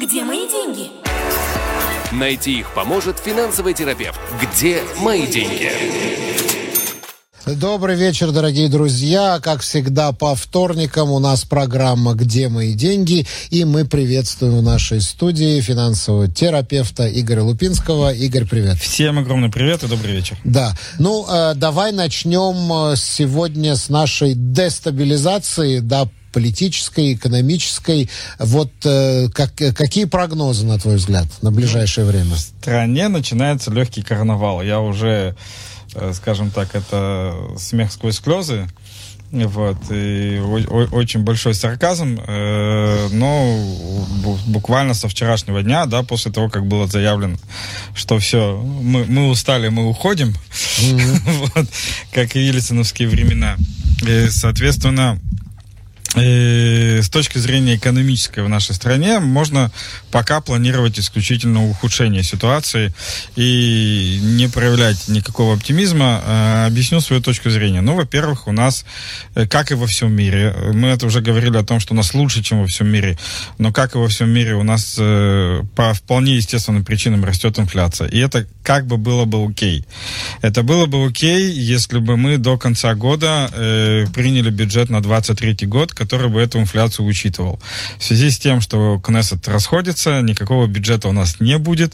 Где мои деньги? Найти их поможет финансовый терапевт. Где мои деньги? Добрый вечер, дорогие друзья. Как всегда, по вторникам у нас программа «Где мои деньги?» И мы приветствуем в нашей студии финансового терапевта Игоря Лупинского. Игорь, привет. Всем огромный привет и добрый вечер. Да. Ну, э, давай начнем э, сегодня с нашей дестабилизации, да, политической, экономической. Вот э, как, какие прогнозы, на твой взгляд, на ближайшее время? В стране начинается легкий карнавал. Я уже Э, скажем так, это смех сквозь слезы. Вот, и очень большой сарказм, э, но буквально со вчерашнего дня, да, после того, как было заявлено, что все, мы, мы устали, мы уходим, mm-hmm. вот, как и ельциновские времена. И, соответственно, и с точки зрения экономической в нашей стране можно пока планировать исключительно ухудшение ситуации и не проявлять никакого оптимизма. Э, объясню свою точку зрения. Ну, во-первых, у нас, э, как и во всем мире, мы это уже говорили о том, что у нас лучше, чем во всем мире, но как и во всем мире, у нас э, по вполне естественным причинам растет инфляция. И это как бы было бы окей. Это было бы окей, если бы мы до конца года приняли бюджет на 23 год, который бы эту инфляцию учитывал. В связи с тем, что Кнессет расходится, никакого бюджета у нас не будет.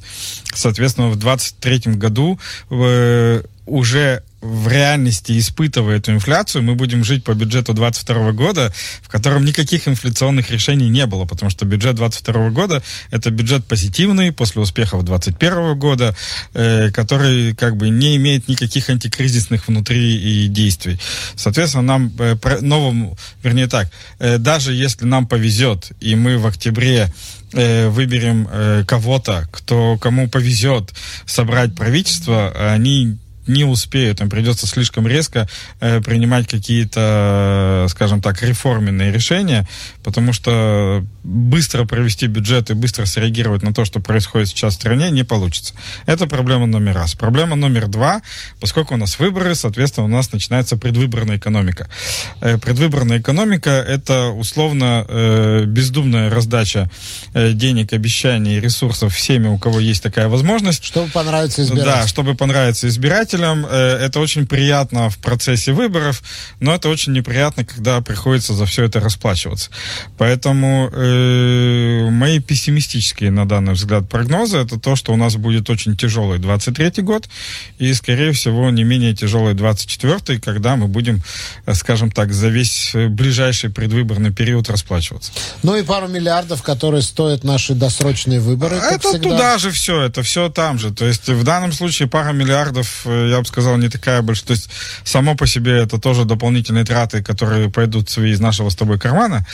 Соответственно, в 2023 году э, уже в реальности испытывая эту инфляцию, мы будем жить по бюджету 2022 года, в котором никаких инфляционных решений не было, потому что бюджет 2022 года это бюджет позитивный после успехов 2021 года, э, который как бы не имеет никаких антикризисных внутри и действий. Соответственно, нам э, новому, вернее так, э, даже если нам повезет, и мы в октябре э, выберем э, кого-то, кто кому повезет собрать правительство, они не успеют, им придется слишком резко э, принимать какие-то, скажем так, реформенные решения, потому что быстро провести бюджет и быстро среагировать на то, что происходит сейчас в стране, не получится. Это проблема номер раз. Проблема номер два, поскольку у нас выборы, соответственно, у нас начинается предвыборная экономика. Э, предвыборная экономика — это условно э, бездумная раздача э, денег, обещаний, ресурсов всеми, у кого есть такая возможность. Чтобы понравиться избирателям. Да, чтобы понравиться избирателям избирателям. Э, это очень приятно в процессе выборов, но это очень неприятно, когда приходится за все это расплачиваться. Поэтому э, мои пессимистические на данный взгляд прогнозы это то, что у нас будет очень тяжелый 23 год и, скорее всего, не менее тяжелый 24 когда мы будем, э, скажем так, за весь ближайший предвыборный период расплачиваться. Ну и пару миллиардов, которые стоят наши досрочные выборы. Это всегда. туда же все, это все там же. То есть в данном случае пара миллиардов э, я бы сказал, не такая большая. То есть само по себе это тоже дополнительные траты, которые пойдут свои из нашего с тобой кармана.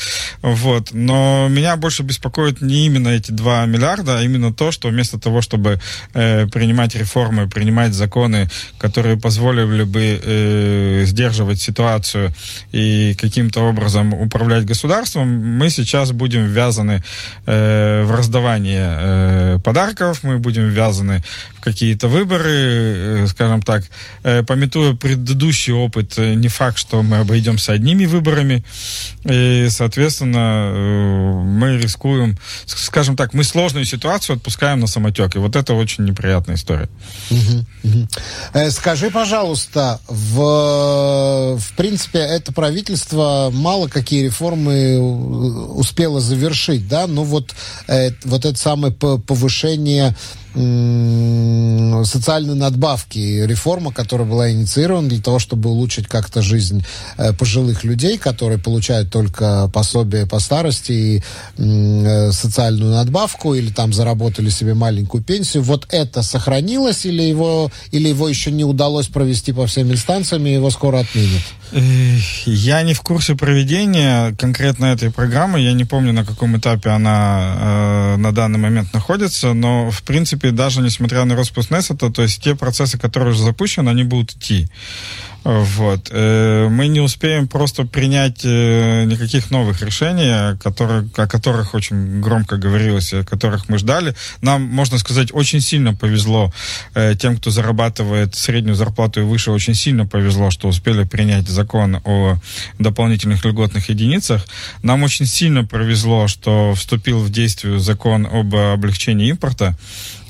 Вот. Но меня больше беспокоит не именно эти 2 миллиарда, а именно то, что вместо того, чтобы э, принимать реформы, принимать законы, которые позволили бы э, сдерживать ситуацию и каким-то образом управлять государством, мы сейчас будем ввязаны э, в раздавание э, подарков, мы будем ввязаны в какие-то выборы, э, скажем так, э, пометуя предыдущий опыт, э, не факт, что мы обойдемся одними выборами. И, соответственно, э, мы рискуем, скажем так, мы сложную ситуацию отпускаем на самотек. И вот это очень неприятная история. Скажи, пожалуйста, в, в принципе, это правительство мало какие реформы успело завершить, да? Ну вот, вот это самое повышение социальной надбавки, реформа, которая была инициирована для того, чтобы улучшить как-то жизнь э, пожилых людей, которые получают только пособие по старости и э, социальную надбавку, или там заработали себе маленькую пенсию. Вот это сохранилось или его, или его еще не удалось провести по всем инстанциям, и его скоро отменят? Я не в курсе проведения конкретно этой программы. Я не помню, на каком этапе она э, на данный момент находится, но, в принципе, даже несмотря на распуск Нессета, то есть те процессы, которые уже запущены, они будут идти. Вот. Э, мы не успеем просто принять э, никаких новых решений, которые, о которых очень громко говорилось, о которых мы ждали. Нам, можно сказать, очень сильно повезло э, тем, кто зарабатывает среднюю зарплату и выше, очень сильно повезло, что успели принять закон о дополнительных льготных единицах. Нам очень сильно повезло, что вступил в действие закон об облегчении импорта.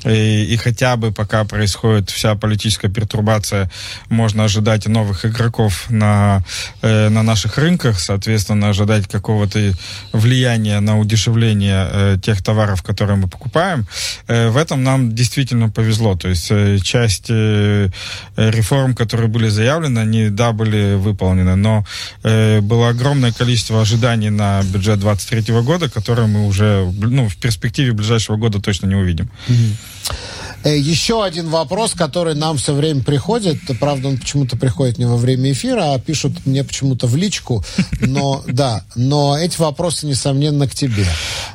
И, и хотя бы пока происходит вся политическая пертурбация, можно ожидать новых игроков на, э, на наших рынках, соответственно, ожидать какого-то влияния на удешевление э, тех товаров, которые мы покупаем. Э, в этом нам действительно повезло. То есть э, часть э, реформ, которые были заявлены, они, да, были выполнены, но э, было огромное количество ожиданий на бюджет 2023 года, которые мы уже ну, в перспективе ближайшего года точно не увидим. Mm-hmm. Э, еще один вопрос, который нам все время приходит. Правда, он почему-то приходит не во время эфира, а пишут мне почему-то в личку. Но да, но эти вопросы, несомненно, к тебе.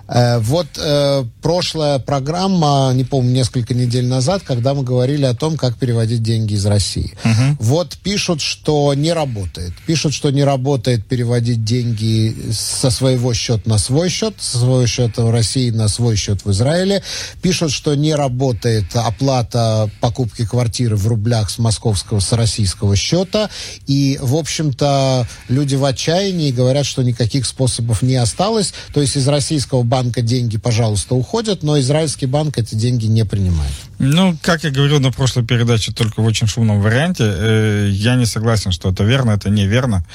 Э, вот э, прошлая программа, не помню, несколько недель назад, когда мы говорили о том, как переводить деньги из России. Угу. Вот пишут, что не работает. Пишут, что не работает переводить деньги со своего счета на свой счет, со своего счета в России на свой счет в Израиле. Пишут, что не работает оплата покупки квартиры в рублях с московского, с российского счета. И, в общем-то, люди в отчаянии говорят, что никаких способов не осталось. То есть из российского банка деньги, пожалуйста, уходят, но израильский банк эти деньги не принимает. Ну, как я говорил на прошлой передаче, только в очень шумном варианте, э, я не согласен, что это верно, это неверно.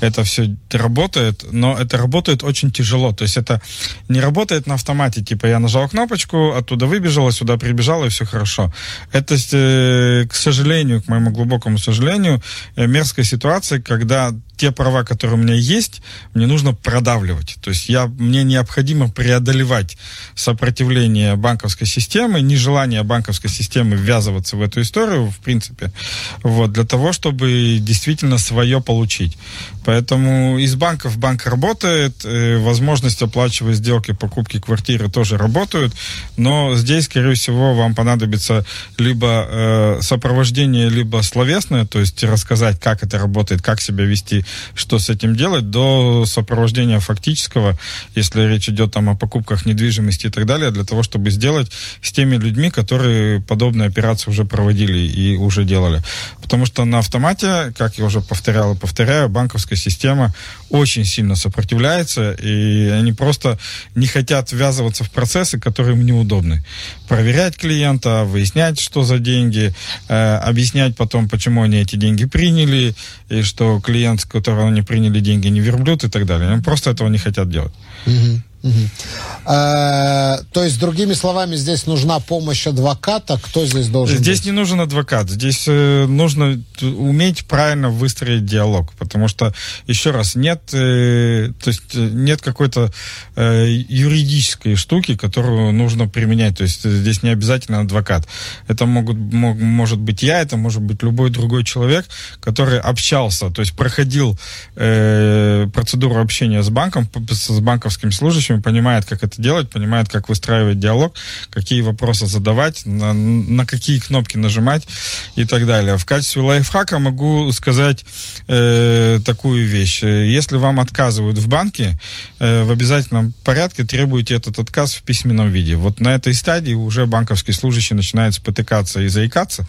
Это все работает, но это работает очень тяжело. То есть это не работает на автомате, типа я нажал кнопочку, оттуда выбежала, сюда прибежала, и все хорошо. Это, э, к сожалению, к моему глубокому сожалению, э, мерзкая ситуация, когда те права, которые у меня есть, мне нужно продавливать. То есть я, мне необходимо преодолевать сопротивление банковской системы, нежелание банковской системы ввязываться в эту историю, в принципе, вот, для того, чтобы действительно свое получить. Поэтому из банков банк работает, э, возможность оплачивать сделки, покупки квартиры тоже работают, но здесь, скорее всего, вам понадобится либо э, сопровождение, либо словесное, то есть рассказать, как это работает, как себя вести что с этим делать, до сопровождения фактического, если речь идет там о покупках недвижимости и так далее, для того, чтобы сделать с теми людьми, которые подобные операции уже проводили и уже делали. Потому что на автомате, как я уже повторял и повторяю, банковская система очень сильно сопротивляется, и они просто не хотят ввязываться в процессы, которые им неудобны. Проверять клиента, выяснять, что за деньги, э, объяснять потом, почему они эти деньги приняли, и что клиент, которого они приняли деньги, не верблюд и так далее. Они просто этого не хотят делать. Угу. Угу. А, то есть, другими словами, здесь нужна помощь адвоката. Кто здесь должен Здесь быть? не нужен адвокат. Здесь э, нужно уметь правильно выстроить диалог. Потому что, еще раз, нет, э, то есть, э, нет какой-то э, юридической штуки, которую нужно применять. То есть, здесь не обязательно адвокат. Это могут, мог, может быть я, это может быть любой другой человек, который общался, то есть проходил э, процедуру общения с банком, с банковским служащим, общем, понимает, как это делать, понимает, как выстраивать диалог, какие вопросы задавать, на, на какие кнопки нажимать и так далее. В качестве лайфхака могу сказать э, такую вещь. Если вам отказывают в банке, э, в обязательном порядке требуйте этот отказ в письменном виде. Вот на этой стадии уже банковский служащий начинает спотыкаться и заикаться,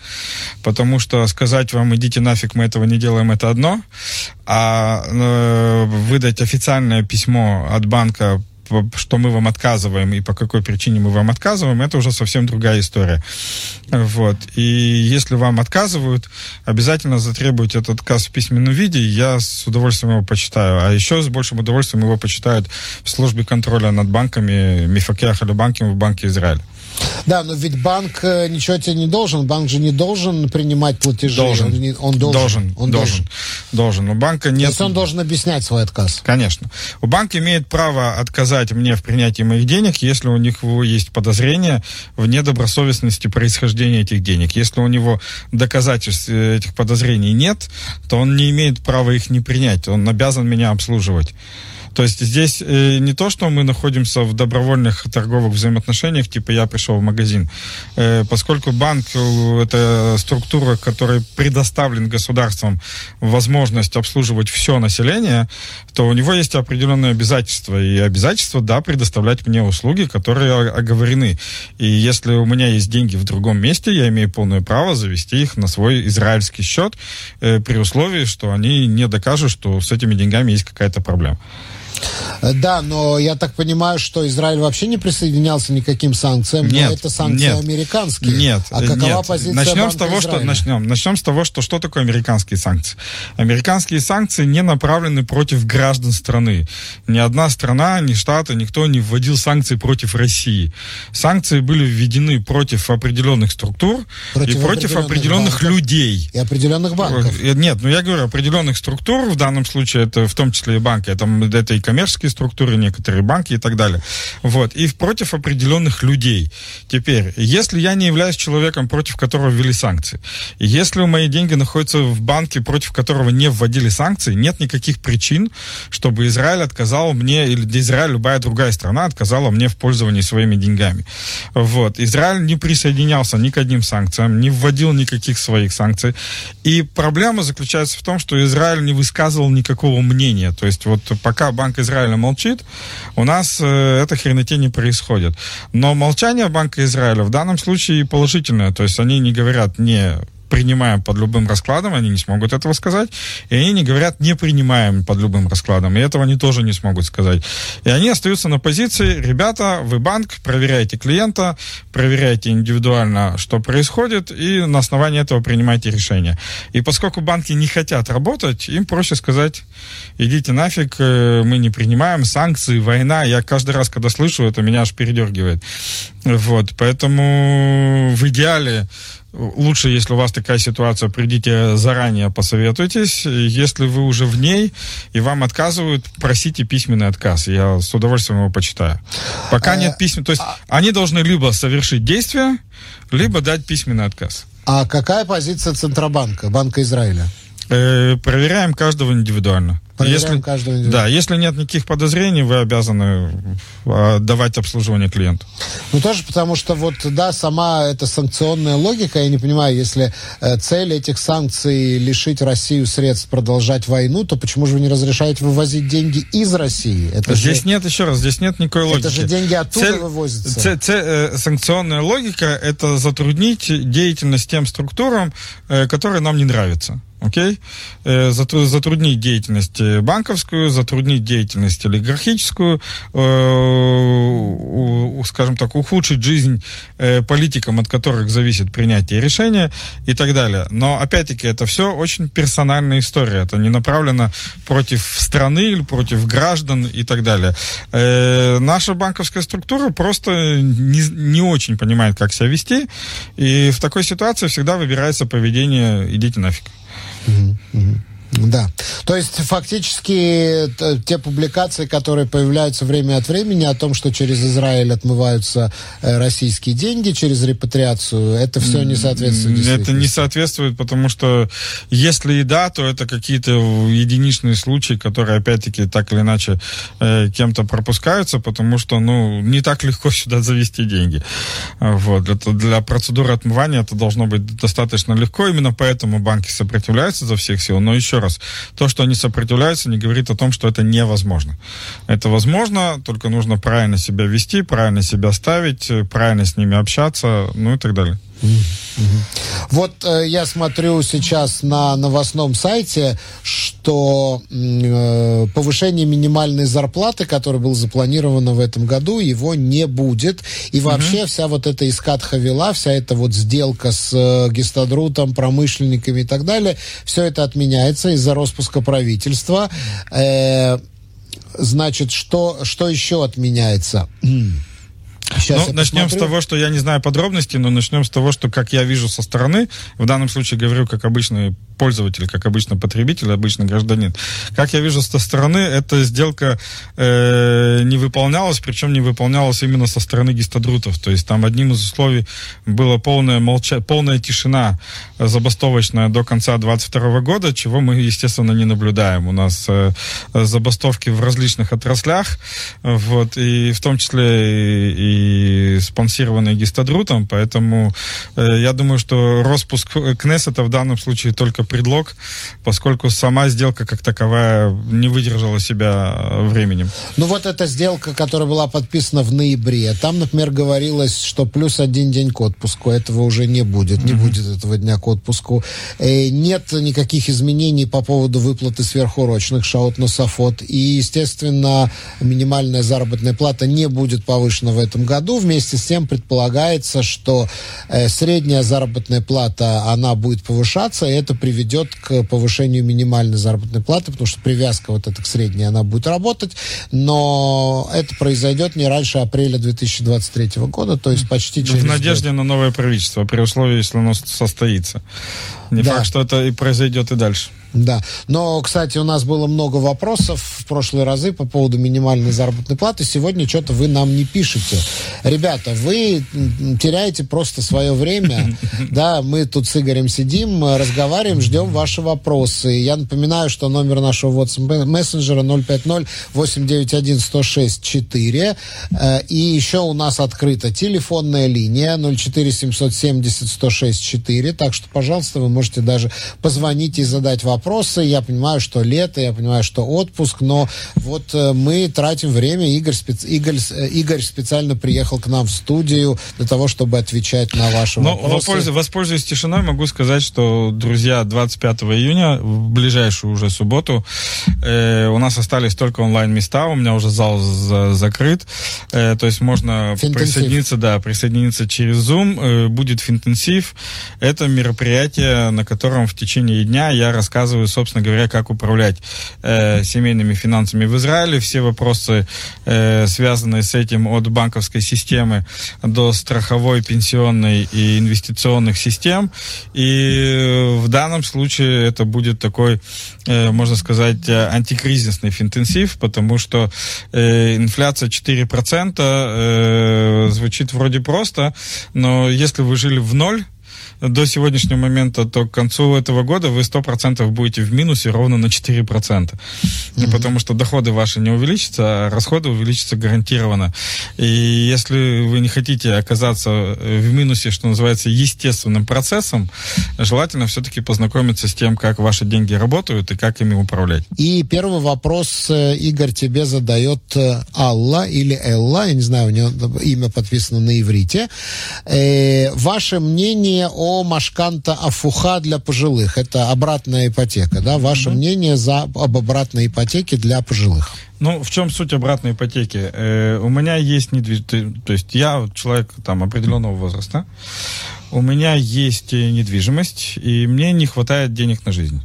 потому что сказать вам, идите нафиг, мы этого не делаем, это одно, а э, выдать официальное письмо от банка что мы вам отказываем и по какой причине мы вам отказываем, это уже совсем другая история. Вот. И если вам отказывают, обязательно затребуйте этот отказ в письменном виде, я с удовольствием его почитаю. А еще с большим удовольствием его почитают в службе контроля над банками Мифакех или банками в Банке Израиль. Да, но ведь банк э, ничего тебе не должен. Банк же не должен принимать платежи. Должен. Он, не, он должен. Должен. Он должен. Должен. У банка нет... То есть он должен объяснять свой отказ. Конечно. У банка имеет право отказать мне в принятии моих денег, если у них есть подозрение в недобросовестности происхождения этих денег. Если у него доказательств э, этих подозрений нет, то он не имеет права их не принять. Он обязан меня обслуживать. То есть здесь э, не то, что мы находимся в добровольных торговых взаимоотношениях, типа я пришел в магазин, э, поскольку банк э, это структура, которая предоставлен государством возможность обслуживать все население, то у него есть определенные обязательства. И обязательства, да, предоставлять мне услуги, которые оговорены. И если у меня есть деньги в другом месте, я имею полное право завести их на свой израильский счет при условии, что они не докажут, что с этими деньгами есть какая-то проблема. Да, но я так понимаю, что Израиль вообще не присоединялся никаким санкциям, нет, но это санкции нет, американские. Нет, а какова нет. позиция начнем Банка с того, Израиля? что начнем, начнем с того, что что такое американские санкции. Американские санкции не направлены против граждан страны. Ни одна страна, ни штаты, никто не вводил санкции против России. Санкции были введены против определенных структур Против и против определенных определенных банков. людей. И определенных банков. Э, Нет, ну я говорю определенных структур, в данном случае это в том числе и банки, это, это и коммерческие структуры, некоторые банки и так далее. Вот, и против определенных людей. Теперь, если я не являюсь человеком, против которого ввели санкции, если мои деньги находятся в банке, против которого не вводили санкции, нет никаких причин, чтобы Израиль отказал мне, или для Израиля любая другая страна отказала мне в пользовании своими деньгами. Вот. Израиль не присоединялся ни к одним санкциям, не вводил никаких своих санкций. И проблема заключается в том, что Израиль не высказывал никакого мнения. То есть вот пока Банк Израиля молчит, у нас э, эта хренотень не происходит. Но молчание Банка Израиля в данном случае положительное. То есть они не говорят не принимаем под любым раскладом, они не смогут этого сказать. И они не говорят, не принимаем под любым раскладом. И этого они тоже не смогут сказать. И они остаются на позиции, ребята, вы банк, проверяйте клиента, проверяйте индивидуально, что происходит, и на основании этого принимайте решения. И поскольку банки не хотят работать, им проще сказать, идите нафиг, э, мы не принимаем санкции, война. Я каждый раз, когда слышу это, меня аж передергивает. Вот, поэтому в идеале лучше, если у вас такая ситуация, придите заранее, посоветуйтесь. Если вы уже в ней и вам отказывают, просите письменный отказ. Я с удовольствием его почитаю. Пока А, нет письмен... То есть они должны либо совершить действие, либо дать письменный отказ. А какая позиция Центробанка, Банка Израиля? Э, проверяем каждого индивидуально. Проверяем если, каждого индивидуально. Да, если нет никаких подозрений, вы обязаны э, давать обслуживание клиенту. Ну, тоже потому что вот, да, сама эта санкционная логика, я не понимаю, если э, цель этих санкций лишить Россию средств продолжать войну, то почему же вы не разрешаете вывозить деньги из России? Это здесь же, нет, еще раз, здесь нет никакой логики. это же деньги оттуда вывозятся. Цель, цель, э, санкционная логика – это затруднить деятельность тем структурам, э, которые нам не нравятся. Окей? Э, затру- затруднить деятельность э, банковскую, затруднить деятельность олигархическую, э, скажем так, ухудшить жизнь политикам, от которых зависит принятие решения и так далее. Но, опять-таки, это все очень персональная история. Это не направлено против страны или против граждан и так далее. Наша банковская структура просто не, не очень понимает, как себя вести, и в такой ситуации всегда выбирается поведение «идите нафиг». 嗯嗯。Да. То есть фактически т- те публикации, которые появляются время от времени о том, что через Израиль отмываются э, российские деньги через репатриацию, это все не соответствует Это не соответствует, потому что если и да, то это какие-то единичные случаи, которые, опять-таки, так или иначе э, кем-то пропускаются, потому что, ну, не так легко сюда завести деньги. Вот. Для, для процедуры отмывания это должно быть достаточно легко, именно поэтому банки сопротивляются за всех сил. Но еще раз, то, что они сопротивляются, не говорит о том, что это невозможно. Это возможно, только нужно правильно себя вести, правильно себя ставить, э, правильно с ними общаться, ну и так далее. Вот э, я смотрю сейчас на новостном сайте, что э, повышение минимальной зарплаты, которое было запланировано в этом году, его не будет. И вообще вся вот эта искат Хавила, вся эта вот сделка с э, Гестадрутом, промышленниками и так далее, все это отменяется из-за распуска правительства. Э, значит, что, что еще отменяется? Сейчас ну, начнем посмотрю. с того, что я не знаю подробностей, но начнем с того, что, как я вижу со стороны, в данном случае говорю как обычный пользователь, как обычно потребитель, обычный гражданин. Как я вижу со стороны, эта сделка э, не выполнялась, причем не выполнялась именно со стороны гистадрутов. То есть там одним из условий была полная, молча... полная тишина забастовочная до конца 2022 года, чего мы, естественно, не наблюдаем. У нас э, забастовки в различных отраслях, вот, и в том числе и, и спонсированные гистадрутом, поэтому э, я думаю, что распуск Кнессета в данном случае только предлог, поскольку сама сделка как таковая не выдержала себя э, временем. Ну вот эта сделка, которая была подписана в ноябре, там, например, говорилось, что плюс один день к отпуску, этого уже не будет, не mm-hmm. будет этого дня к отпуску. Э, нет никаких изменений по поводу выплаты сверхурочных шаут на Сафот, и, естественно, минимальная заработная плата не будет повышена в этом году. Вместе с тем предполагается, что э, средняя заработная плата, она будет повышаться, и это при приведет к повышению минимальной заработной платы, потому что привязка вот эта к средней, она будет работать, но это произойдет не раньше апреля 2023 года, то есть почти через В надежде год. на новое правительство, при условии, если оно состоится. Не да. факт, что это и произойдет и дальше. Да. Но, кстати, у нас было много вопросов в прошлые разы по поводу минимальной заработной платы. Сегодня что-то вы нам не пишете. Ребята, вы теряете просто свое время. Да, мы тут с Игорем сидим, разговариваем, ждем ваши вопросы. Я напоминаю, что номер нашего WhatsApp мессенджера 050-891-106-4. Э, и еще у нас открыта телефонная линия 04 770 106 4. Так что, пожалуйста, вы можете даже позвонить и задать вопрос вопросы. Я понимаю, что лето, я понимаю, что отпуск, но вот э, мы тратим время. Игорь, специ... Игорь, э, Игорь специально приехал к нам в студию для того, чтобы отвечать на ваши но вопросы. Воспользуясь, воспользуясь тишиной, могу сказать, что, друзья, 25 июня, в ближайшую уже субботу, э, у нас остались только онлайн-места, у меня уже зал за закрыт, э, то есть можно финтенсив. присоединиться, да, присоединиться через Zoom, э, будет финтенсив. Это мероприятие, на котором в течение дня я рассказываю рассказываю, собственно говоря, как управлять э, семейными финансами в Израиле. Все вопросы, э, связанные с этим от банковской системы до страховой, пенсионной и инвестиционных систем. И в данном случае это будет такой, э, можно сказать, антикризисный финтенсив, потому что э, инфляция 4% э, звучит вроде просто, но если вы жили в ноль, до сегодняшнего момента, то к концу этого года вы 100% будете в минусе ровно на 4%. Mm-hmm. Потому что доходы ваши не увеличатся, а расходы увеличатся гарантированно. И если вы не хотите оказаться в минусе, что называется, естественным процессом, желательно все-таки познакомиться с тем, как ваши деньги работают и как ими управлять. И первый вопрос, э, Игорь, тебе задает э, Алла или Элла, я не знаю, у нее имя подписано на иврите. Э, ваше мнение о Машканта Афуха для пожилых. Это обратная ипотека, да? Ваше mm-hmm. мнение за, об обратной ипотеке для пожилых? Ну, в чем суть обратной ипотеки? Э, у меня есть недвижимость, то есть я человек там определенного возраста, у меня есть недвижимость, и мне не хватает денег на жизнь.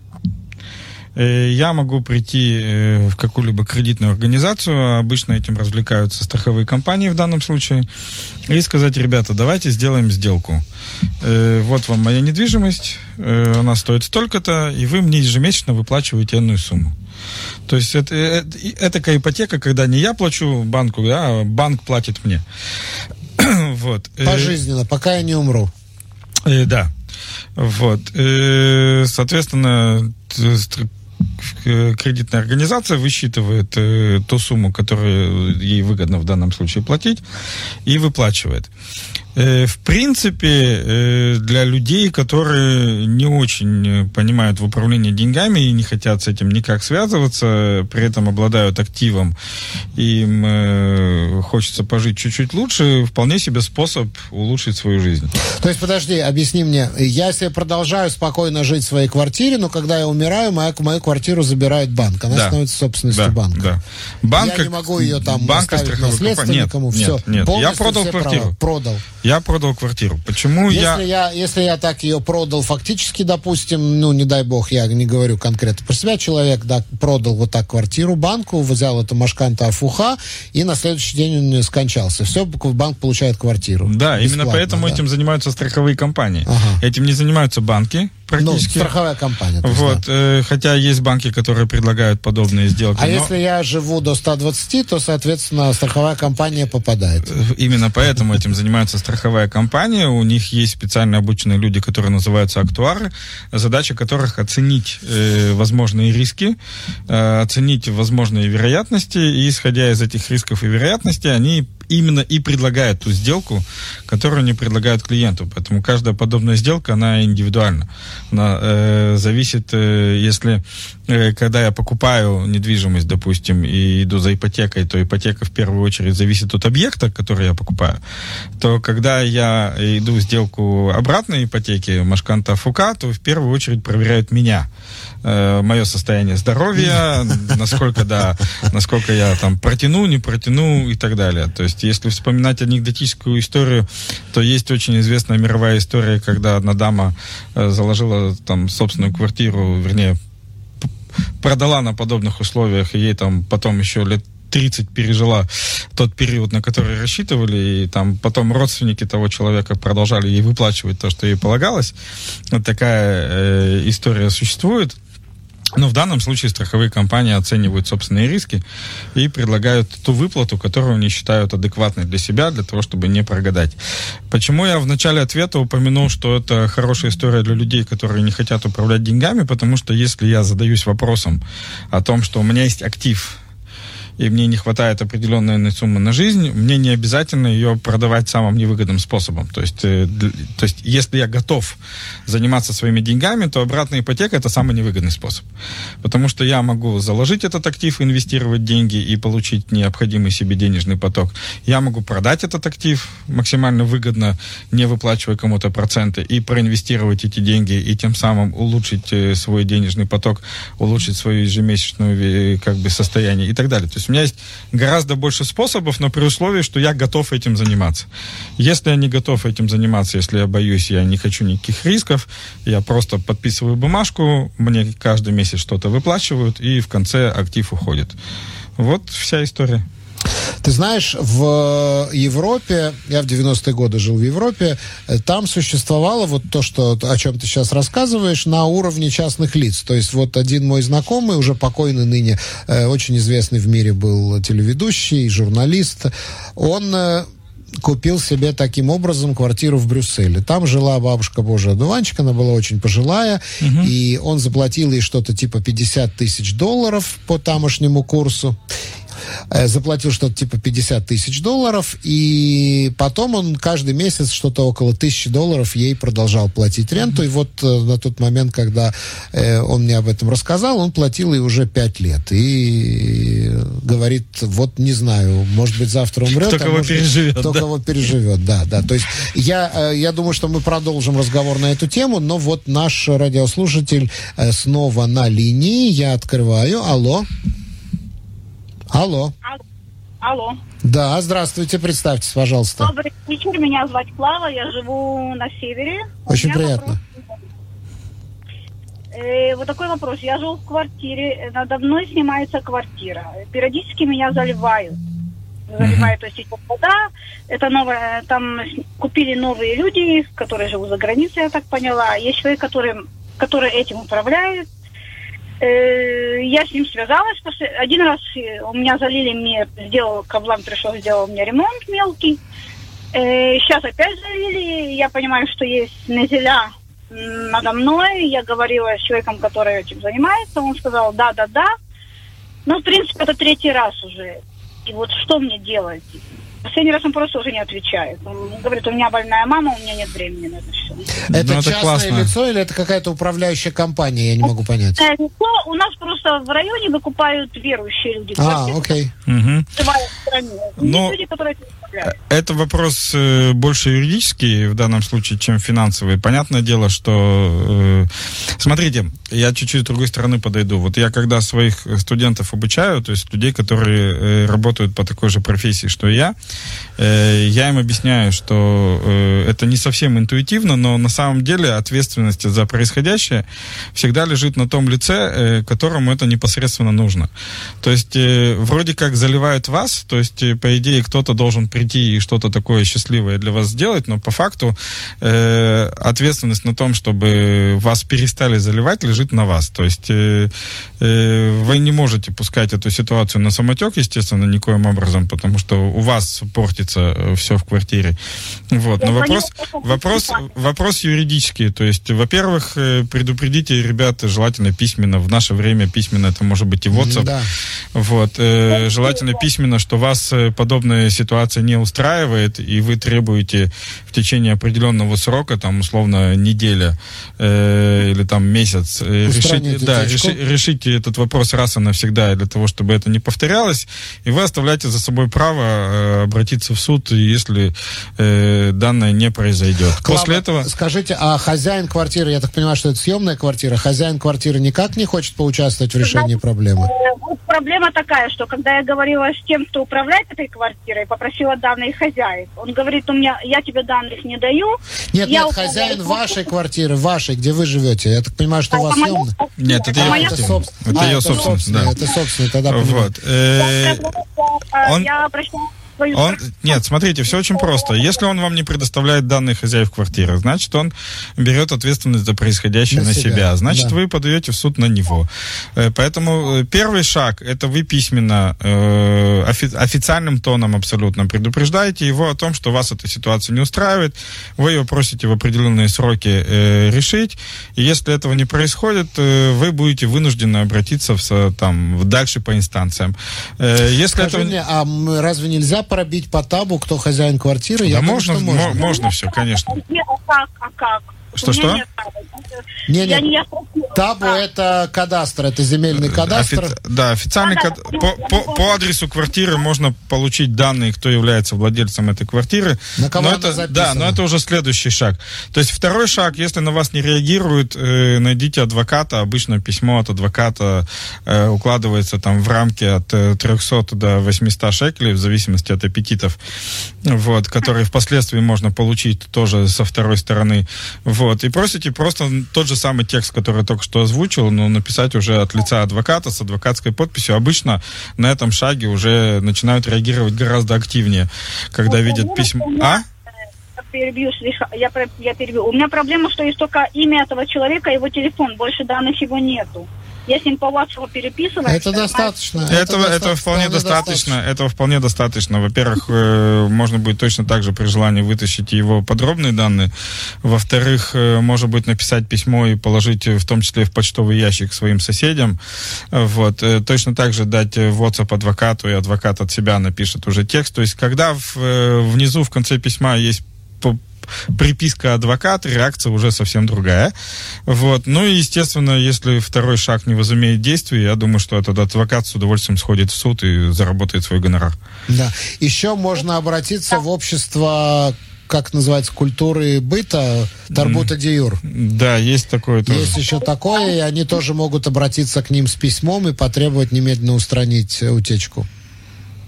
Э, я могу прийти э, в какую-либо кредитную организацию, обычно этим развлекаются страховые компании в данном случае, и сказать, ребята, давайте сделаем сделку. Э, вот вам моя недвижимость, она стоит столько-то, и вы мне ежемесячно выплачиваете энную сумму. То есть это, это, это такая ипотека, когда не я плачу банку, а банк платит мне. вот. Пожизненно, пока я не умру. Да. Вот. Соответственно, кредитная организация высчитывает э, ту сумму, которую ей выгодно в данном случае платить, и выплачивает. Э, в принципе, э, для людей, которые не очень понимают в управлении деньгами и не хотят с этим никак связываться, при этом обладают активом, им э, хочется пожить чуть-чуть лучше, вполне себе способ улучшить свою жизнь. То есть, подожди, объясни мне, я себе продолжаю спокойно жить в своей квартире, но когда я умираю, мою, мою квартиру забирает банк. Она Да. становится собственностью Да, банка. да. Банк я не могу ее там банк и оставить компания. Нет, все. нет. Я продал квартиру. права. Продал. Я продал квартиру. Почему Если я... я... если я так ее продал фактически, допустим, ну, не дай бог, я не говорю конкретно про себя, человек да, продал вот так квартиру банку, взял это Машканта Афуха, и на следующий день он скончался. Все, банк получает квартиру. Да, именно поэтому да. этим занимаются страховые компании. Ага. Этим не занимаются банки Ну, практически. страховая компания. вот, э, хотя есть банки, которые предлагают подобные сделки. А но если я живу до 120, то, соответственно, страховая компания попадает. Именно поэтому этим занимается страховая компания. У них есть специально обученные люди, которые называются актуары, задача которых оценить э, возможные риски, э, оценить возможные вероятности, и исходя из этих рисков и вероятностей, они именно и предлагают ту сделку, которую они предлагают клиенту. Поэтому каждая подобная сделка, она индивидуальна. Она э, зависит, э, если э, когда я покупаю недвижимость, допустим, и иду за ипотекой, то ипотека в первую очередь зависит от объекта, который я покупаю. То когда я иду в сделку обратной ипотеки, Машканта Фука, то в первую очередь проверяют меня э, мое состояние здоровья, насколько, да, насколько я там протяну, не протяну и так далее. То есть, если вспоминать анекдотическую историю, то есть очень известная мировая история, когда одна дама э, заложила там собственную квартиру, вернее, продала на подобных условиях, и ей там потом еще лет 30 пережила тот период, на который рассчитывали, и там потом родственники того человека продолжали ей выплачивать то, что ей полагалось. Вот такая э, история существует. Но в данном случае страховые компании оценивают собственные риски и предлагают ту выплату, которую они считают адекватной для себя, для того, чтобы не прогадать. Почему я в начале ответа упомянул, что это хорошая история для людей, которые не хотят управлять деньгами? Потому что если я задаюсь вопросом о том, что у меня есть актив, и мне не хватает определенной суммы на жизнь, мне не обязательно ее продавать самым невыгодным способом. То есть, э, то есть если я готов заниматься своими деньгами, то обратная ипотека это самый невыгодный способ. Потому что я могу заложить этот актив, инвестировать деньги и получить необходимый себе денежный поток. Я могу продать этот актив максимально выгодно, не выплачивая кому-то проценты, и проинвестировать эти деньги, и тем самым улучшить э, свой денежный поток, улучшить свое ежемесячное э, как бы, состояние и так далее. То есть у меня есть гораздо больше способов, но при условии, что я готов этим заниматься. Если я не готов этим заниматься, если я боюсь, я не хочу никаких рисков, я просто подписываю бумажку, мне каждый месяц что-то выплачивают, и в конце актив уходит. Вот вся история. Ты знаешь, в Европе, я в 90-е годы жил в Европе, э, там существовало вот то, что, о чем ты сейчас рассказываешь, на уровне частных лиц. То есть вот один мой знакомый, уже покойный ныне, э, очень известный в мире был телеведущий, журналист, он э, купил себе таким образом квартиру в Брюсселе. Там жила бабушка Божия Одуванчик, она была очень пожилая, и он заплатил ей что-то типа 50 тысяч долларов по тамошнему курсу э, заплатил что-то типа 50 тысяч долларов, и потом он каждый месяц что-то около тысячи долларов ей продолжал платить ренту, и вот э, на тот момент, когда э, он мне об этом рассказал, он платил ей уже 5 лет, и говорит, вот не знаю, может быть, завтра умрет, Кто а кого переживет, кто да. кого переживет, да, да, то есть я, э, я думаю, что мы продолжим разговор на эту тему, но вот наш радиослушатель э, снова на линии, я открываю, алло, алло. Алло. Да, здравствуйте, представьтесь, пожалуйста. Добрый вечер, меня зовут Клава, я живу на севере. Очень приятно. вопрос. Э, вот такой вопрос. Я живу в квартире, э, надо мной снимается квартира. Периодически меня заливают. Заливают, то есть идет вода. Это новое, там купили новые люди, которые живут за границей, я так поняла. Есть человек, который, который этим управляет. Э, Я с ним связалась. После... Один раз э, у меня залили, мне сделал, Каблан пришел, сделал мне ремонт мелкий. Э, Сейчас опять залили. Я понимаю, что есть незеля м, надо мной. Я говорила с человеком, который этим занимается. Он сказал, да, да, да. Ну, в принципе, это третий раз уже. И вот что мне делать? Последний раз он просто уже не отвечает. Он говорит, у меня больная мама, у меня нет времени на это все. Это Ну, это частное классно. лицо или это какая-то управляющая компания? Я не могу понять. Ну, у нас просто в районе выкупают верующие люди. А, окей. В. Ну, Есть люди, которые Это вопрос э, больше юридический в данном случае, чем финансовый. Понятное дело, что... Э, смотрите, я чуть-чуть с другой стороны подойду. Вот я когда своих студентов обучаю, то есть людей, которые э, работают по такой же профессии, что и я, я им объясняю, что это не совсем интуитивно, но на самом деле ответственность за происходящее всегда лежит на том лице, которому это непосредственно нужно. То есть вроде как заливают вас, то есть по идее кто-то должен прийти и что-то такое счастливое для вас сделать, но по факту э, ответственность на том, чтобы вас перестали заливать, лежит на вас. То есть э, э, вы не можете пускать эту ситуацию на самотек, естественно, никоим образом, потому что у вас портится э, все в квартире. Вот. Но вопрос, вопрос, вопрос юридический. То есть, во-первых, э, предупредите ребят желательно письменно. В наше время письменно это может быть и WhatsApp. Да. Вот. Э, желательно письменно, что вас э, подобная ситуация не устраивает, и вы требуете в течение определенного срока, там, условно, неделя э, или там месяц, э, решить, да, реши- решите этот вопрос раз и навсегда, для того, чтобы это не повторялось, и вы оставляете за собой право э, обратиться в суд, если э, данное не произойдет. Клава, После этого... Скажите, а хозяин квартиры, я так понимаю, что это съемная квартира, хозяин квартиры никак не хочет поучаствовать в решении проблемы? Проблема такая, что когда я говорила с тем, кто управляет этой квартирой, попросила данные хозяев, он говорит, у меня, я тебе данных не даю. Нет, Я нет, хозяин вашей квартиры, вашей, где вы живете. Я так понимаю, что у вас А моя съемная. Нет, это А ее это, собственно. Это А, ее собственность, собственное, да. Это собственное, тогда понимаю. Вот. э, А, он- Я обращалась в свою Он, нет, смотрите, все очень просто. Если он вам не предоставляет данные хозяев квартиры, значит, он берет ответственность за происходящее На на, себя, себя. Значит, да. вы подаете в суд на него. Э, Поэтому э, первый шаг это вы письменно, э, офи- официальным тоном абсолютно предупреждаете его о том, что вас эта ситуация не устраивает. Вы его просите в определенные сроки э, решить. И если этого не происходит, э, вы будете вынуждены обратиться в, там, дальше по инстанциям. Э, если Скажи этого... мне, а разве нельзя пробить по табу, кто хозяин квартиры? Да Я думаю, можно, что мо- можно. можно все, конечно. А как, а как? Что, У меня что? нет табу. Не, не. Табу А, это кадастр, это земельный кадастр. Офи- Да, официальный да. по, по- по адресу квартиры можно получить данные, кто является владельцем этой квартиры. На кого но это, записана? да, но это уже следующий шаг. То есть второй шаг, если на вас не реагируют, э, найдите адвоката. Обычно письмо от адвоката э, укладывается там в рамки от э, 300 до 800 шекелей, в зависимости от аппетитов, вот, которые впоследствии можно получить тоже со второй стороны. Вот, и просите просто тот же самый текст, который я только что озвучил, но написать уже от лица адвоката с адвокатской подписью. Обычно на этом шаге уже начинают реагировать гораздо активнее, когда видят письмо. А? Я перебью, я, я перебью. У меня проблема, что есть только имя этого человека, его телефон, больше данных его нету. Я с ним по WhatsApp переписываюсь. Это достаточно. Этого, доста- этого вполне достаточно. Этого вполне достаточно. Во-первых, э, можно будет точно так же при желании вытащить его подробные данные. Во-вторых, э, может быть написать письмо и положить э, в том числе в почтовый ящик своим соседям. Э, Вот. Э, Точно так же дать э, в WhatsApp адвокату, и адвокат от себя напишет уже текст. То есть, когда в, э, внизу в конце письма есть приписка адвокат, реакция уже совсем другая. Вот. Ну и, естественно, если второй шаг не возымеет действий, я думаю, что этот адвокат с удовольствием сходит в суд и заработает свой гонорар. Да. Еще можно обратиться в общество, как называется, культуры быта, Тарбута Диюр. Да, есть такое тоже. Есть еще такое, и они тоже могут обратиться к ним с письмом и потребовать немедленно устранить утечку.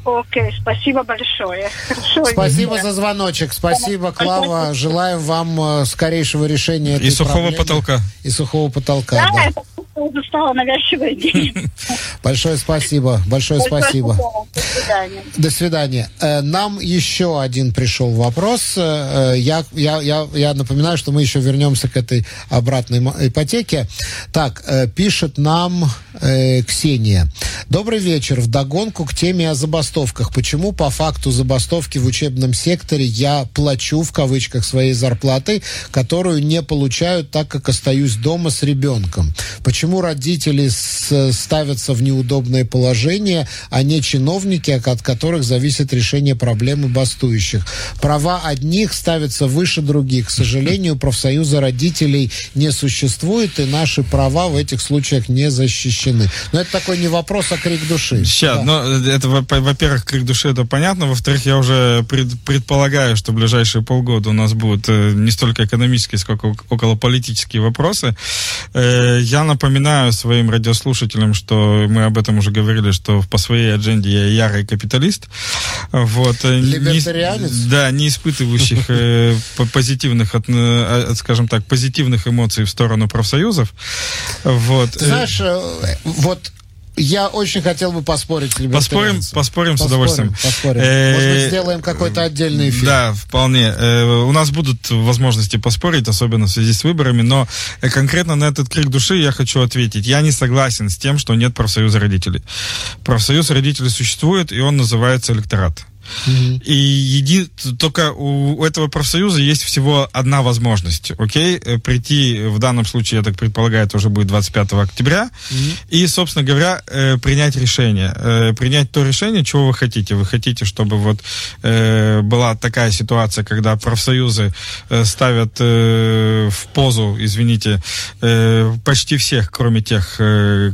Окей, спасибо большое. Хорошо, Спасибо Юлия. за звоночек. Спасибо, Клава. Желаем вам э, скорейшего решения этой И сухого проблемы. потолка. И сухого потолка, Да, да. это уже стало навязчивой идеей. Большое спасибо. Большое спасибо. До свидания. До свидания. Э, Нам еще один пришел вопрос. Э, Я, я, я, я напоминаю, что мы еще вернемся к этой обратной ипотеке. Так, э, пишет нам э, Ксения. Добрый вечер. Вдогонку к теме о забастовках. Почему по факту забастовки в учебном секторе я плачу, в кавычках, своей зарплатой, которую не получаю, так как остаюсь дома с ребенком? Почему почему родители ставятся в неудобное положение, а не чиновники, от которых зависит решение проблемы бастующих. Права одних ставятся выше других. К сожалению, профсоюза родителей не существует, и наши права в этих случаях не защищены. Но это такой не вопрос, а крик души. Сейчас, да. но это, во-первых, крик души, это понятно. Во-вторых, я уже пред, предполагаю, что в ближайшие полгода у нас будут э, не столько экономические, сколько околополитические вопросы. Э, я напоминаю своим радиослушателям, что мы об этом уже говорили, что по своей адженде я ярый капиталист. Вот. Э, Либертарианец? Не, да, не испытывающих позитивных, скажем так, позитивных эмоций в сторону профсоюзов. Вот. Знаешь, вот я очень хотел бы поспорить с Поспорим, поспорим, поспорим с удовольствием. Поспорим. Э, Может быть, сделаем какой-то отдельный эфир. Да, вполне. Э, у нас будут возможности поспорить, особенно в связи с выборами, но конкретно на этот крик души я хочу ответить. Я не согласен с тем, что нет профсоюза родителей. Профсоюз родителей существует, и он называется электорат. И еди... только у этого профсоюза есть всего одна возможность, окей, э, прийти в данном случае, я так предполагаю, это уже будет 25 октября, и, собственно говоря, э, принять решение, э, принять то решение, чего вы хотите. Вы хотите, чтобы вот была такая ситуация, когда профсоюзы ставят в позу, извините, почти всех, кроме тех,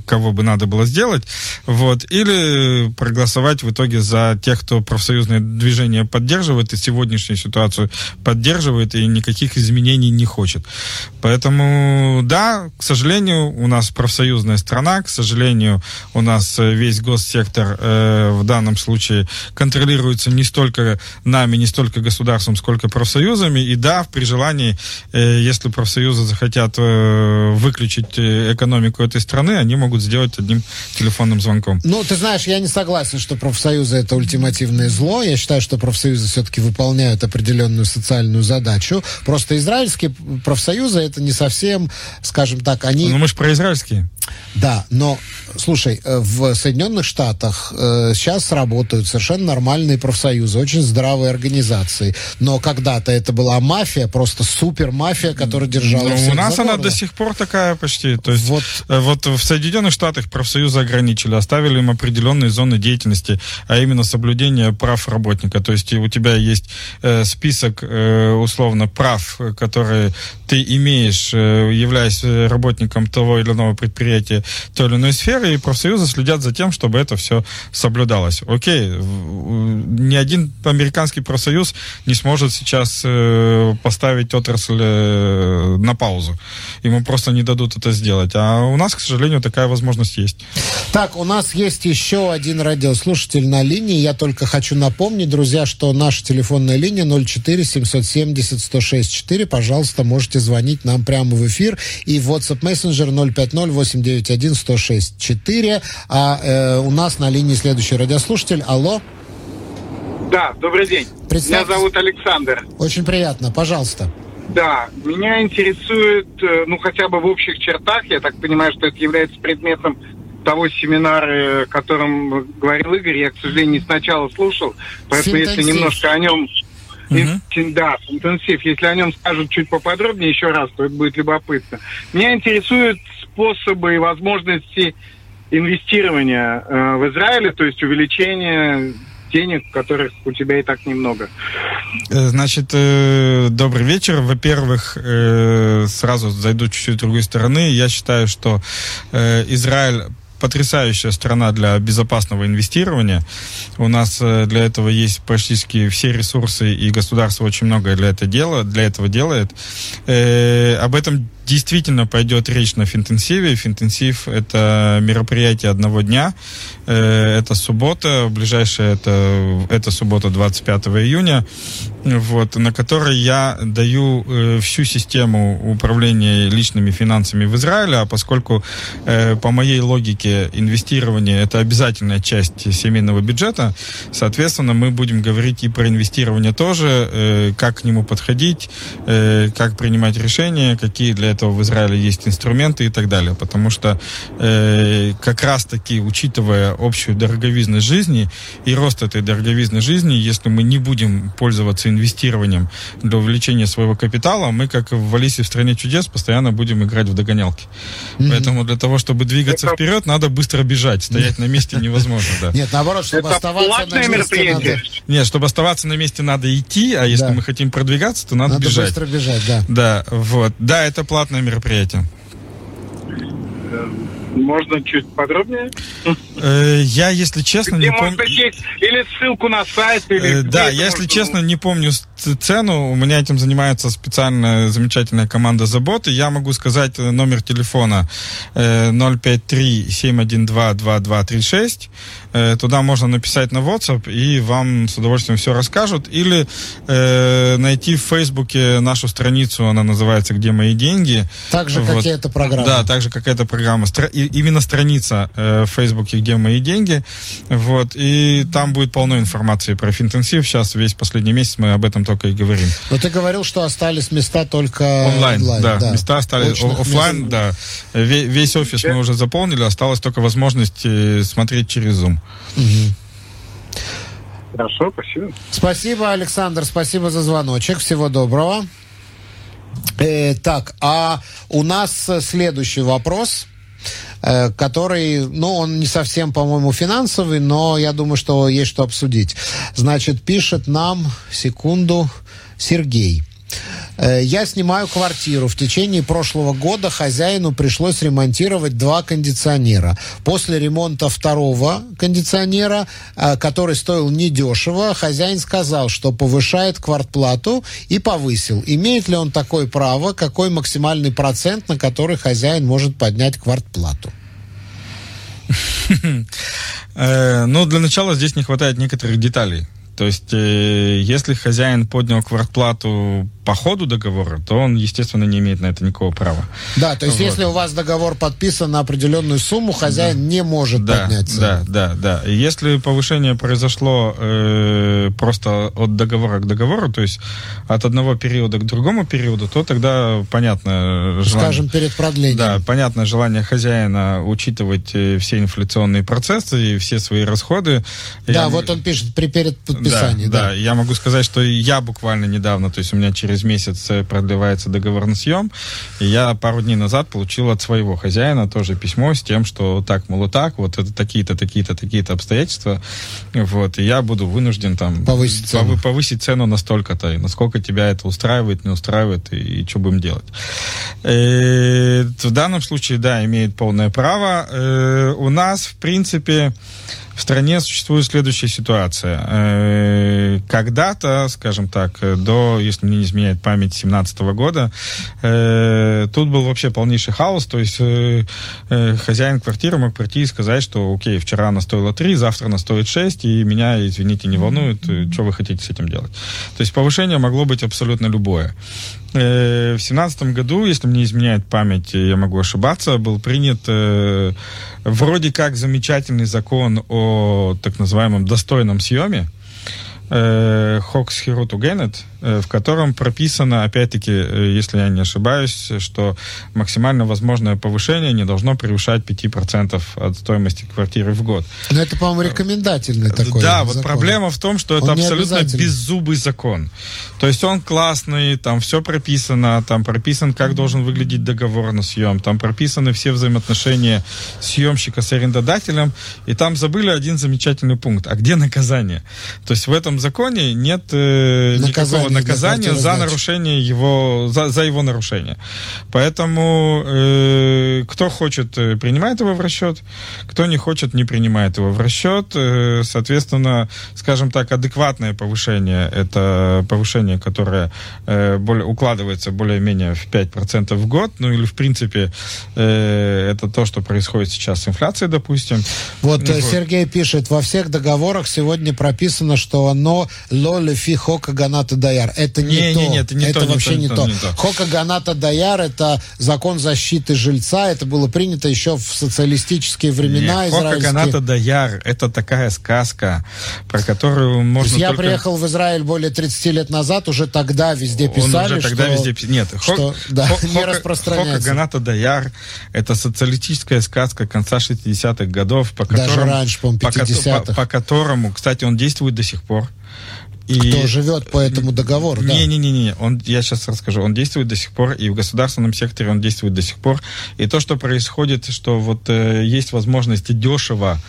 кого бы надо было сделать, вот, или проголосовать в итоге за тех, кто профсоюз профсоюзное движение поддерживает и сегодняшнюю ситуацию поддерживает и никаких изменений не хочет. Поэтому, да, к сожалению, у нас профсоюзная страна, к сожалению, у нас э, весь госсектор э, в данном случае контролируется не столько нами, не столько государством, сколько профсоюзами. И да, при желании, э, если профсоюзы захотят э, выключить э, экономику этой страны, они могут сделать одним телефонным звонком. Ну, ты знаешь, я не согласен, что профсоюзы это ультимативное зло зло. Я считаю, что профсоюзы все-таки выполняют определенную социальную задачу. Просто израильские профсоюзы это не совсем, скажем так, они... Ну мы же про израильские. Да, но, слушай, э, в Соединенных Штатах э, сейчас работают совершенно нормальные профсоюзы, очень здравые организации. Но когда-то это была мафия, просто супер мафия, которая держала ну, У нас она до сих пор такая почти. То есть вот, э, вот в Соединенных Штатах профсоюзы ограничили, оставили им определенные зоны деятельности, а именно соблюдение прав работника. То есть у тебя есть э, список э, условно прав, которые ты имеешь, э, являясь работником того или иного предприятия, той или иной сферы, и профсоюзы следят за тем, чтобы это все соблюдалось. Окей, ни один американский профсоюз не сможет сейчас э, поставить отрасль э, на паузу. Ему просто не дадут это сделать. А у нас, к сожалению, такая возможность есть. Так, у нас есть еще один радиослушатель на линии. Я только хочу напомнить, друзья, что наша телефонная линия 04 770 106 4. Пожалуйста, можете звонить нам прямо в эфир. И WhatsApp Messenger 050 891 106 4. А э, у нас на линии следующий радиослушатель. Алло. Да, добрый день. Меня зовут Александр. Очень приятно. Пожалуйста. Да, меня интересует, э, ну, хотя бы в общих чертах, я так понимаю, что это является предметом того семинара, о котором говорил Игорь, я, к сожалению, не сначала слушал, поэтому Синтенсив. если немножко о нем Uh-huh. Да, интенсив. Если о нем скажут чуть поподробнее еще раз, то это будет любопытно. Меня интересуют способы и возможности инвестирования э, в Израиле, то есть увеличение денег, которых у тебя и так немного. Э, значит, э, добрый вечер. Во-первых, э, сразу зайду чуть-чуть с другой стороны. Я считаю, что э, Израиль потрясающая страна для безопасного инвестирования. У нас э, для этого есть практически все ресурсы, и государство очень многое для этого, дела, для этого делает. Э, об этом действительно пойдет речь на Финтенсиве. Финтенсив — это мероприятие одного дня. Э, это суббота, ближайшая это, это суббота 25 июня, вот, на которой я даю э, всю систему управления личными финансами в Израиле, а поскольку э, по моей логике инвестирование — это обязательная часть семейного бюджета, соответственно, мы будем говорить и про инвестирование тоже, как к нему подходить, как принимать решения, какие для этого в Израиле есть инструменты и так далее. Потому что э, как раз-таки, учитывая общую дороговизность жизни и рост этой дороговизны жизни, если мы не будем пользоваться инвестированием для увеличения своего капитала, мы, как в Алисе в стране чудес, постоянно будем играть в догонялки. Mm-hmm. Поэтому для того, чтобы двигаться Это... вперед, надо быстро бежать. Стоять на месте невозможно. Да. Нет, наоборот, чтобы Это оставаться на месте надо... Нет, чтобы оставаться на месте надо идти, а если да. мы хотим продвигаться, то надо, надо бежать. быстро бежать, да. Да, вот. Да, это платное мероприятие. Можно чуть подробнее? Э, я, если честно, Где, не помню... или ссылку на сайт, или... Э, да, я, если честно, не помню цену. У меня этим занимается специальная замечательная команда заботы. Я могу сказать э, номер телефона 053-712-2236. Туда можно написать на WhatsApp, и вам с удовольствием все расскажут. Или э, найти в Фейсбуке нашу страницу, она называется «Где мои деньги?». Так же, вот. как и эта программа. Да, так же, как эта программа. Стра- именно страница э, в Фейсбуке «Где мои деньги?». Вот, и там будет полно информации про Финтенсив. Сейчас весь последний месяц мы об этом только и говорим. Но ты говорил, что остались места только онлайн. онлайн да. да, места остались офлайн, мест. да. Весь офис мы уже заполнили, осталась только возможность э, смотреть через Zoom. Угу. Хорошо, спасибо. Спасибо, Александр, спасибо за звоночек. Всего доброго. Э, так, а у нас следующий вопрос. Э, который, ну, он не совсем, по-моему, финансовый, но я думаю, что есть что обсудить. Значит, пишет нам, секунду, Сергей. Э, я снимаю квартиру. В течение прошлого года хозяину пришлось ремонтировать два кондиционера. После ремонта второго кондиционера, э, который стоил недешево, хозяин сказал, что повышает квартплату и повысил. Имеет ли он такое право? Какой максимальный процент, на который хозяин может поднять квартплату? Э, ну, для начала здесь не хватает некоторых деталей. То есть, э, если хозяин поднял квартплату по ходу договора, то он, естественно, не имеет на это никакого права. Да, то есть, вот. если у вас договор подписан на определенную сумму, хозяин да. не может да, поднять цену. Да, да, да. И если повышение произошло э, просто от договора к договору, то есть от одного периода к другому периоду, то тогда понятно желание... Скажем, перед продлением. Да, понятно желание хозяина учитывать э, все инфляционные процессы и все свои расходы. Да, Я... вот он пишет, при перед подписании. Да, да, да, я могу сказать, что я буквально недавно, то есть у меня через месяц э, продлевается договор на съем, и я пару дней назад получил от своего хозяина тоже письмо с тем, что так, мол, так, вот это такие-то, такие-то, такие-то обстоятельства, вот, и я буду вынужден там повысить цену, повысить цену настолько-то, и насколько тебя это устраивает, не устраивает, и, и что будем делать. И э, в данном случае, да, имеет полное право. Э, у нас, в принципе, в стране существует следующая ситуация. Э, когда-то, скажем так, до, если мне не изменяет память, 17 года, э, тут был вообще полнейший хаос, то есть э, хозяин квартиры мог прийти и сказать, что, окей, вчера она стоила 3, завтра она стоит 6, и меня, извините, не волнует, что вы хотите с этим делать. То есть повышение могло быть абсолютно любое. В семнадцатом году, если мне изменяет память, я могу ошибаться, был принят вроде как замечательный закон о так называемом достойном съеме, Хокс Хироту Геннет, Э, в котором прописано, опять-таки, э, если я не ошибаюсь, что максимально возможное повышение не должно превышать 5% от стоимости квартиры в год. Но это, по-моему, рекомендательный такой Да, закон. вот проблема в том, что это он абсолютно беззубый закон. То есть он классный, там все прописано, там прописан, как должен выглядеть договор на съем, там прописаны все взаимоотношения съемщика с арендодателем, и там забыли один замечательный пункт. А где наказание? То есть в этом законе нет э, наказания никакого наказание за нарушение его, за, за его нарушение. Поэтому э, кто хочет, э, принимает его в расчет, кто не хочет, не принимает его в расчет. Э, соответственно, скажем так, адекватное повышение, это повышение, которое э, более, укладывается более-менее в 5% в год, ну или в принципе э, это то, что происходит сейчас с инфляцией, допустим. Вот, ну, вот Сергей пишет, во всех договорах сегодня прописано, что запрещено лоле фи хока ганата даяр. Это не, Не, то. не, не, это не это то, не вообще то, не не то, то. не то. Хока ганата даяр это закон защиты жильца. Это было принято еще в социалистические времена Нет, Хока. Ганата Даяр – это такая сказка, про которую То можно есть я только... приехал в Израиль более 30 лет назад, уже тогда везде Он писали, уже тогда что... везде Нет, что, да, не Хока распространяется. Ганата Даяр – это социалистическая сказка конца 60-х годов, по Даже которому, раньше, по-моему, по, 50-х. по- по которому, кстати, он действует до сих пор. И... Кто живет по этому договору, да. Не-не-не, он, я сейчас расскажу. Он действует до сих пор, и в государственном секторе он действует до сих пор. И то, что происходит, что вот э, есть возможность дешево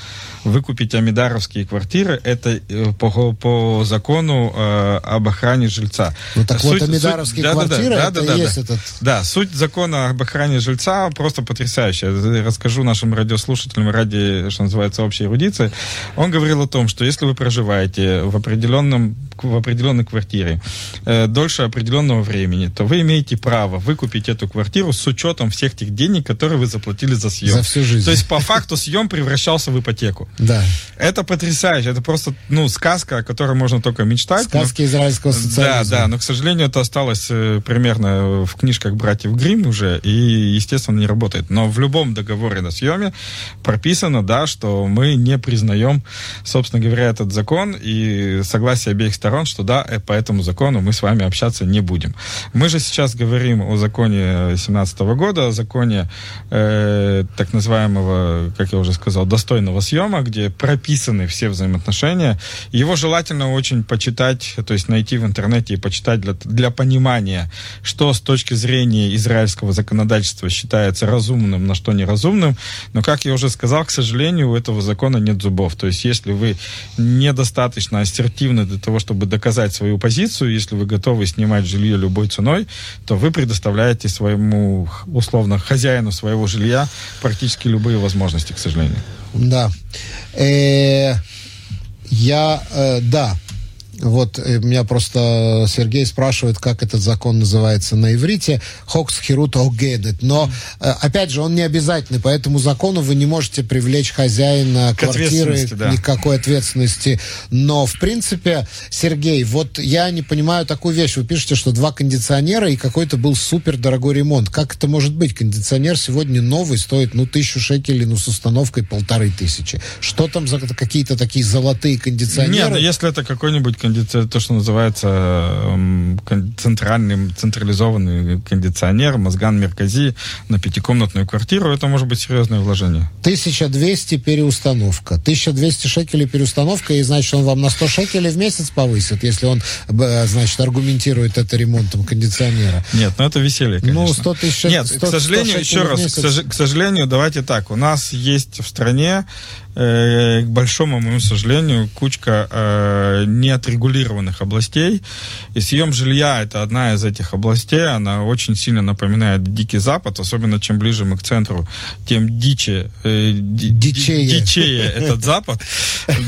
выкупить амидаровские квартиры, это э, по, по закону э, об охране жильца. Ну так вот, Суть- суть- амидаровские да-да-да, квартиры, это да-да-да, есть да. этот... Да, суть закона об охране жильца просто потрясающая. Расскажу нашим радиослушателям ради, что называется, общей эрудиции. Он говорил о том, что если вы проживаете в определенном в определенной квартире э, дольше определенного времени, то вы имеете право выкупить эту квартиру с учетом всех тех денег, которые вы заплатили за съем. За всю жизнь. То есть по факту съем превращался в ипотеку. Да. Это потрясающе. Это просто, ну, сказка, о которой можно только мечтать. но- Сказки израильского да, социализма. да, но, к сожалению, это осталось э, примерно в книжках братьев Грим уже, и, естественно, не работает. Но в любом договоре на съеме прописано, да, что мы не признаем, собственно говоря, этот закон и согласие обеих сторон, что да, э, по этому закону мы с вами общаться не будем. Мы же сейчас говорим о законе 17 года, о законе э, так называемого, как я уже сказал, достойного съема, где прописаны все взаимоотношения. Его желательно очень почитать, то есть найти в интернете и почитать для, для понимания, что с точки зрения израильского законодательства считается разумным, на что неразумным. Но, как я уже сказал, к сожалению, у этого закона нет зубов. То есть, если вы недостаточно ассертивны для того, чтобы доказать свою позицию, если вы готовы снимать жилье любой ценой, то вы предоставляете своему, условно, хозяину своего жилья практически любые возможности, к сожалению. Да. Э, я, э, да. Вот э, меня просто Сергей спрашивает, как этот закон называется на иврите. Хокс хирут огедет. Но, э, опять же, он не обязательный. По этому закону вы не можете привлечь хозяина К квартиры да. никакой ответственности. Но, в принципе, Сергей, вот я не понимаю такую вещь. Вы пишете, что два кондиционера и какой-то был супер дорогой ремонт. Как это может быть? Кондиционер сегодня новый стоит, ну, тысячу шекелей, ну, с установкой полторы тысячи. Что там за какие-то такие золотые кондиционеры? Нет, ну если это какой-нибудь кондиционер, то, что называется эм, центральный, централизованный кондиционер, мозган Меркази на пятикомнатную квартиру, это может быть серьезное вложение. 1200 переустановка. 1200 шекелей переустановка, и значит, он вам на 100 шекелей в месяц повысит, если он, значит, аргументирует это ремонтом кондиционера. Нет, ну это веселье, конечно. Ну, 100 тысяч Нет, 100 к сожалению, 100 еще раз, к, месяц. сож- к сожалению, давайте так, у нас есть в стране, к большому моему сожалению, кучка э, неотрегулированных областей, и съем жилья это одна из этих областей, она очень сильно напоминает Дикий Запад, особенно чем ближе мы к центру, тем диче, э, ди- ди- Дичее. дичее этот Запад,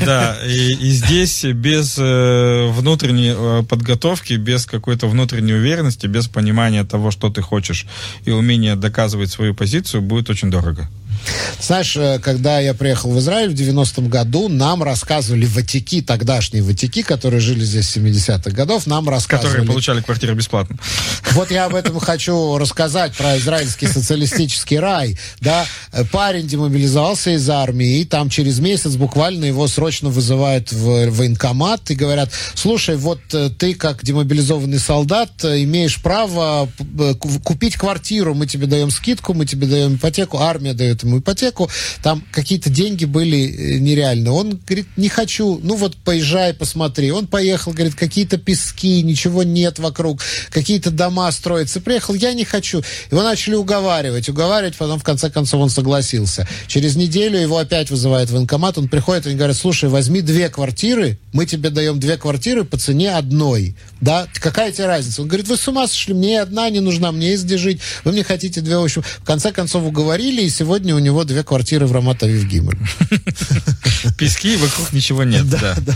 да, и, и здесь без э, внутренней э, подготовки, без какой-то внутренней уверенности, без понимания того, что ты хочешь, и умения доказывать свою позицию, будет очень дорого. Знаешь, э, когда я приехал в Израиль в 90-м году, нам рассказывали ватики, тогдашние ватики, которые жили здесь с 70-х годов, нам рассказывали... Которые получали квартиры бесплатно. Вот я об этом хочу рассказать, про израильский социалистический рай. Да, парень демобилизовался из армии, и там через месяц буквально его срочно вызывают в военкомат и говорят, слушай, вот э, ты как демобилизованный солдат э, имеешь право купить квартиру, мы тебе даем скидку, мы тебе даем ипотеку, армия дает ему ипотеку, там какие-то деньги были э, нереальные. Он говорит, не хочу, ну вот поезжай, посмотри. Он поехал, говорит, какие-то пески, ничего нет вокруг, какие-то дома строятся. Приехал, я не хочу. Его начали уговаривать, уговаривать, потом в конце концов он согласился. Через неделю его опять вызывают в военкомат, он приходит, они говорят, слушай, возьми две квартиры, мы тебе даем две квартиры по цене одной. Да, какая тебе разница? Он говорит, вы с ума сошли, мне одна не нужна, мне есть где жить, вы мне хотите две, в общем, в конце концов уговорили, и сегодня у у него две квартиры в Раматове в Гимель. Пески, вокруг ничего нет. Да, да,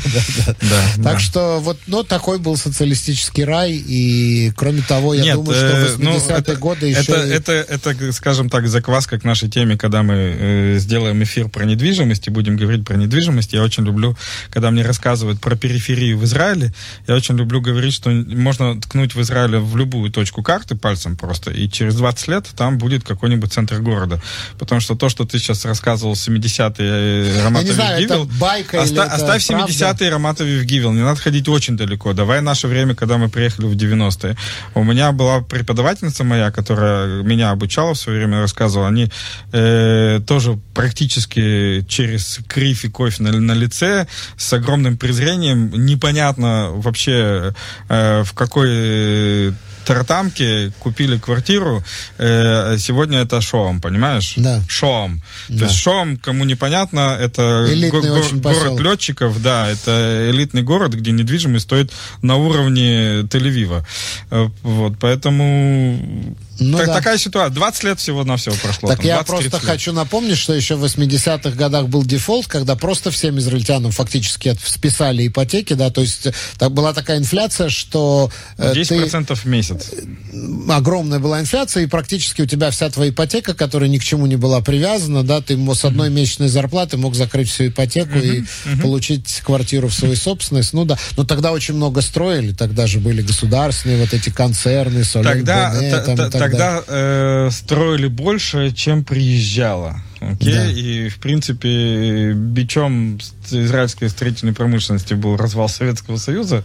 да. Так что вот, ну, такой был социалистический рай, и кроме того, я думаю, что в 80-е ну, годы еще... Это, это, это, скажем так, закваска к нашей теме, когда мы э, сделаем эфир про недвижимость и будем говорить про недвижимость. Я очень люблю, когда мне рассказывают про периферию в Израиле, я очень люблю говорить, что можно ткнуть в Израиле в любую точку карты пальцем просто, и через 20 лет там будет какой-нибудь центр города. Потому что то, что ты сейчас рассказывал, 70-е Раматов Гивел, байка оста- Оставь 70-е Раматов Гивел, не надо ходить очень далеко. Давай наше время, когда мы приехали в 90-е. У меня была преподавательница моя, которая меня обучала в свое время, рассказывала, они э, тоже практически через кривь и кофе на, на лице с огромным презрением, непонятно вообще э, в какой Тартамке купили квартиру, э, сегодня это Шоом, понимаешь? Да. Шоом. Да. То есть Шоом, кому непонятно, это го- го- город летчиков, да, это элитный город, где недвижимость стоит на уровне Тель-Авива. Э, вот, поэтому ну, так, да. Такая ситуация. 20 лет всего на всего прошло. Так там, я просто лет. хочу напомнить, что еще в 80-х годах был дефолт, когда просто всем израильтянам фактически списали ипотеки, да, то есть так, была такая инфляция, что... 10% ты, в месяц. Огромная была инфляция, и практически у тебя вся твоя ипотека, которая ни к чему не была привязана, да, ты с одной mm-hmm. месячной зарплаты мог закрыть всю ипотеку mm-hmm. и mm-hmm. получить квартиру в свою собственность. Ну да, но тогда очень много строили, тогда же были государственные вот эти концерны, Солен, тогда, Бене, там, та, тогда э, строили больше, чем приезжало. Okay? Да. И, в принципе, бичом израильской строительной промышленности был развал Советского Союза,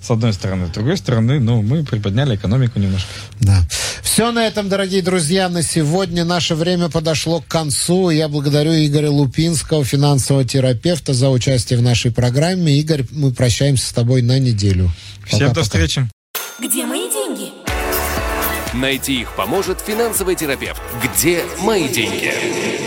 с одной стороны. С другой стороны, ну, мы приподняли экономику немножко. Да. Все на этом, дорогие друзья, на сегодня наше время подошло к концу. Я благодарю Игоря Лупинского, финансового терапевта, за участие в нашей программе. Игорь, мы прощаемся с тобой на неделю. Всем пока, до встречи. Где деньги? Найти их поможет финансовый терапевт. Где мои деньги?